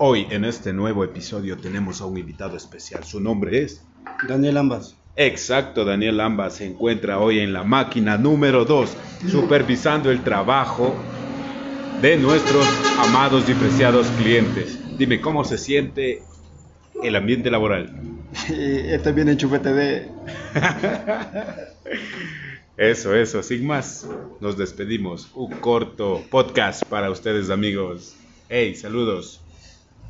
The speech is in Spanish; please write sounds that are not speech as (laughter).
Hoy en este nuevo episodio tenemos a un invitado especial. Su nombre es Daniel Ambas. Exacto, Daniel Ambas se encuentra hoy en la máquina número 2, supervisando el trabajo de nuestros amados y preciados clientes. Dime, ¿cómo se siente el ambiente laboral? Este bien enchufete. de... (laughs) Eso, eso, sin más, nos despedimos. Un corto podcast para ustedes amigos. Hey, saludos.